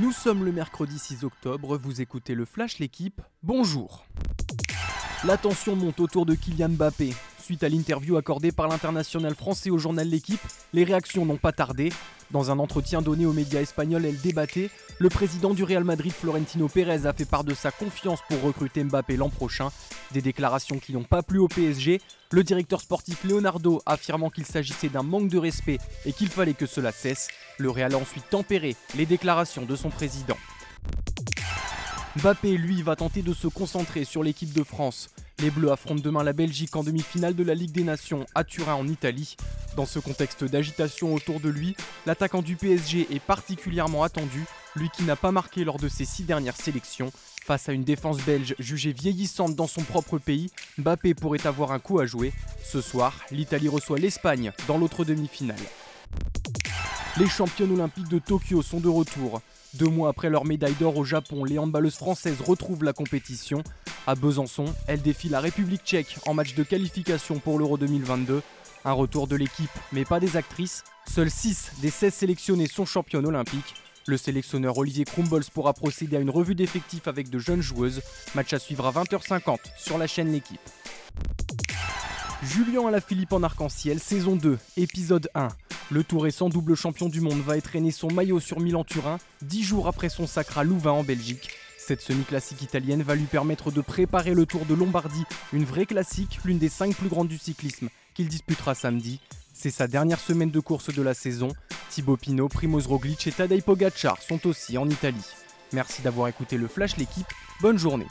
Nous sommes le mercredi 6 octobre, vous écoutez le Flash L'équipe, bonjour La tension monte autour de Kylian Mbappé. Suite à l'interview accordée par l'international français au journal L'équipe, les réactions n'ont pas tardé. Dans un entretien donné aux médias espagnols El Débatté, le président du Real Madrid Florentino Pérez a fait part de sa confiance pour recruter Mbappé l'an prochain. Des déclarations qui n'ont pas plu au PSG, le directeur sportif Leonardo affirmant qu'il s'agissait d'un manque de respect et qu'il fallait que cela cesse. Le Real a ensuite tempéré les déclarations de son président. Mbappé, lui, va tenter de se concentrer sur l'équipe de France. Les Bleus affrontent demain la Belgique en demi-finale de la Ligue des Nations à Turin en Italie. Dans ce contexte d'agitation autour de lui, l'attaquant du PSG est particulièrement attendu, lui qui n'a pas marqué lors de ses six dernières sélections. Face à une défense belge jugée vieillissante dans son propre pays, Mbappé pourrait avoir un coup à jouer. Ce soir, l'Italie reçoit l'Espagne dans l'autre demi-finale. Les championnes olympiques de Tokyo sont de retour. Deux mois après leur médaille d'or au Japon, les handballeuses françaises retrouvent la compétition. À Besançon, elles défient la République tchèque en match de qualification pour l'Euro 2022. Un retour de l'équipe, mais pas des actrices. Seules 6 des 16 sélectionnées sont championnes olympiques. Le sélectionneur Olivier Krumbols pourra procéder à une revue d'effectifs avec de jeunes joueuses. Match à suivre à 20h50 sur la chaîne L'équipe. Julien Alaphilippe en arc-en-ciel, saison 2, épisode 1. Le tout récent double champion du monde va étreiner son maillot sur Milan-Turin, dix jours après son sacre à Louvain en Belgique. Cette semi-classique italienne va lui permettre de préparer le Tour de Lombardie, une vraie classique, l'une des cinq plus grandes du cyclisme, qu'il disputera samedi. C'est sa dernière semaine de course de la saison. Thibaut Pinot, Primoz Roglic et Tadej Pogacar sont aussi en Italie. Merci d'avoir écouté le Flash l'équipe, bonne journée